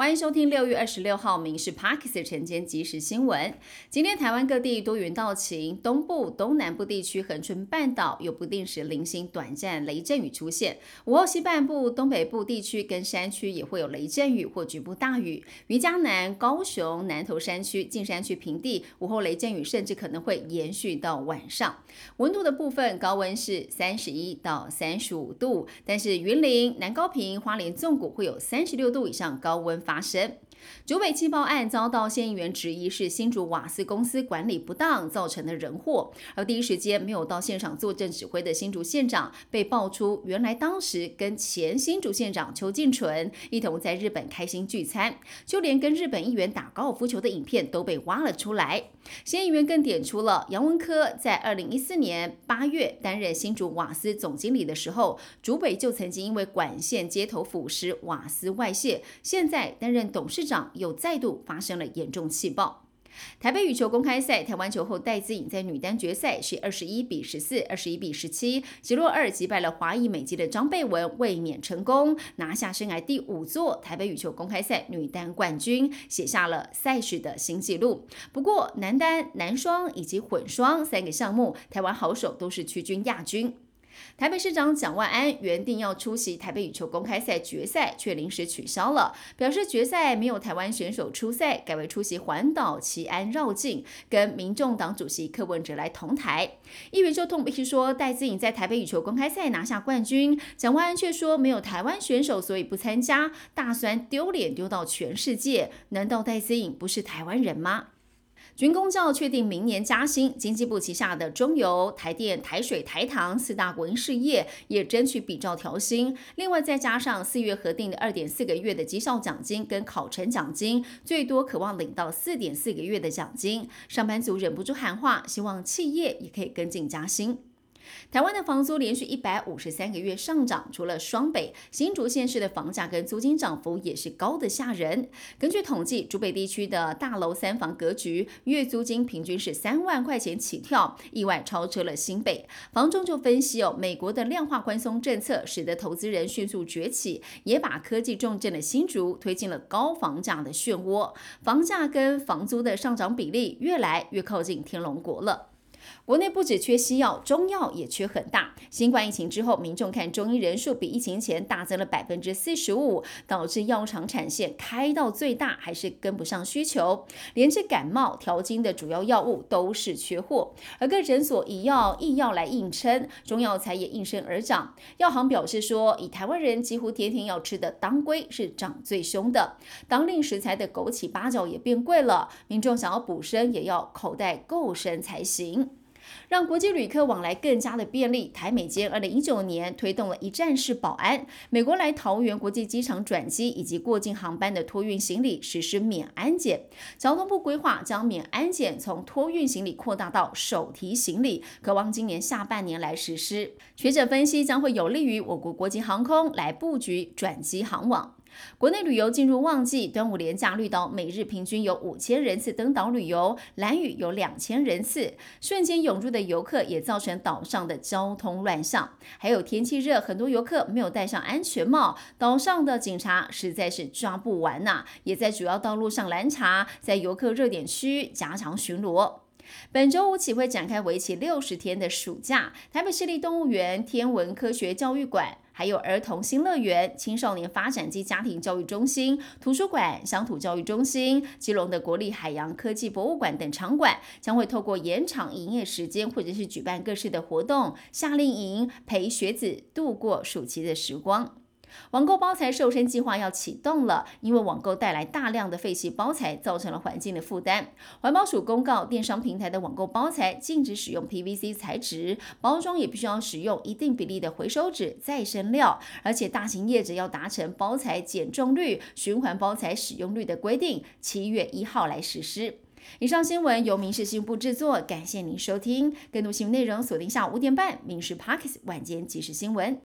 欢迎收听六月二十六号《民事 Parkes》晨间即时新闻。今天台湾各地多云到晴，东部、东南部地区、恒春半岛有不定时零星短暂雷阵雨出现。午后西半部、东北部地区跟山区也会有雷阵雨或局部大雨。于江南、高雄、南投山区、近山区平地，午后雷阵雨甚至可能会延续到晚上。温度的部分，高温是三十一到三十五度，但是云林、南高平、花莲纵谷会有三十六度以上高温。发生竹北气爆案遭到县议员质疑是新竹瓦斯公司管理不当造成的人祸，而第一时间没有到现场坐镇指挥的新竹县长被爆出原来当时跟前新竹县长邱进纯一同在日本开心聚餐，就连跟日本议员打高尔夫球的影片都被挖了出来。县议员更点出了杨文科在二零一四年八月担任新竹瓦斯总经理的时候，竹北就曾经因为管线接头腐蚀瓦斯外泄，现在担任董事长又再度发生了严重气爆。台北羽球公开赛，台湾球后戴资颖在女单决赛是二十一比十四、二十一比十七，击落二击败了华裔美籍的张贝文，卫冕成功，拿下生涯第五座台北羽球公开赛女单冠军，写下了赛事的新纪录。不过，男单、男双以及混双三个项目，台湾好手都是屈居亚军。台北市长蒋万安原定要出席台北羽球公开赛决赛，却临时取消了，表示决赛没有台湾选手出赛，改为出席环岛奇安绕境，跟民众党主席柯文哲来同台。议员就痛批说，戴资颖在台北羽球公开赛拿下冠军，蒋万安却说没有台湾选手，所以不参加，大酸丢脸丢到全世界。难道戴资颖不是台湾人吗？军工教确定明年加薪，经济部旗下的中油、台电、台水、台糖四大国营事业也争取比照调薪。另外再加上四月核定的二点四个月的绩效奖金跟考成奖金，最多渴望领到四点四个月的奖金。上班族忍不住喊话，希望企业也可以跟进加薪。台湾的房租连续一百五十三个月上涨，除了双北、新竹县市的房价跟租金涨幅也是高的吓人。根据统计，竹北地区的大楼三房格局月租金平均是三万块钱起跳，意外超车了新北。房中就分析哦，美国的量化宽松政策使得投资人迅速崛起，也把科技重镇的新竹推进了高房价的漩涡，房价跟房租的上涨比例越来越靠近天龙国了。国内不止缺西药，中药也缺很大。新冠疫情之后，民众看中医人数比疫情前大增了百分之四十五，导致药厂产线开到最大还是跟不上需求，连治感冒调经的主要药物都是缺货。而各诊所以药易药来硬撑，中药材也应声而涨。药行表示说，以台湾人几乎天天要吃的当归是涨最凶的，当令食材的枸杞、八角也变贵了，民众想要补身也要口袋够深才行。让国际旅客往来更加的便利，台美间二零一九年推动了一站式保安，美国来桃园国际机场转机以及过境航班的托运行李实施免安检。交通部规划将免安检从托运行李扩大到手提行李，渴望今年下半年来实施。学者分析将会有利于我国国际航空来布局转机航网。国内旅游进入旺季，端午连假绿岛每日平均有五千人次登岛旅游，蓝屿有两千人次，瞬间涌入的游客也造成岛上的交通乱象。还有天气热，很多游客没有戴上安全帽，岛上的警察实在是抓不完呐，也在主要道路上拦查，在游客热点区加强巡逻。本周五起会展开为期六十天的暑假，台北市立动物园、天文科学教育馆。还有儿童新乐园、青少年发展及家庭教育中心、图书馆、乡土教育中心、基隆的国立海洋科技博物馆等场馆，将会透过延长营业时间，或者是举办各式的活动、夏令营，陪学子度过暑期的时光。网购包材瘦身计划要启动了，因为网购带来大量的废弃包材，造成了环境的负担。环保署公告，电商平台的网购包材禁止使用 PVC 材质，包装也必须要使用一定比例的回收纸再生料，而且大型业者要达成包材减重率、循环包材使用率的规定，七月一号来实施。以上新闻由民事新闻部制作，感谢您收听。更多新闻内容锁定下午五点半《民事 Parkes 晚间即时新闻》。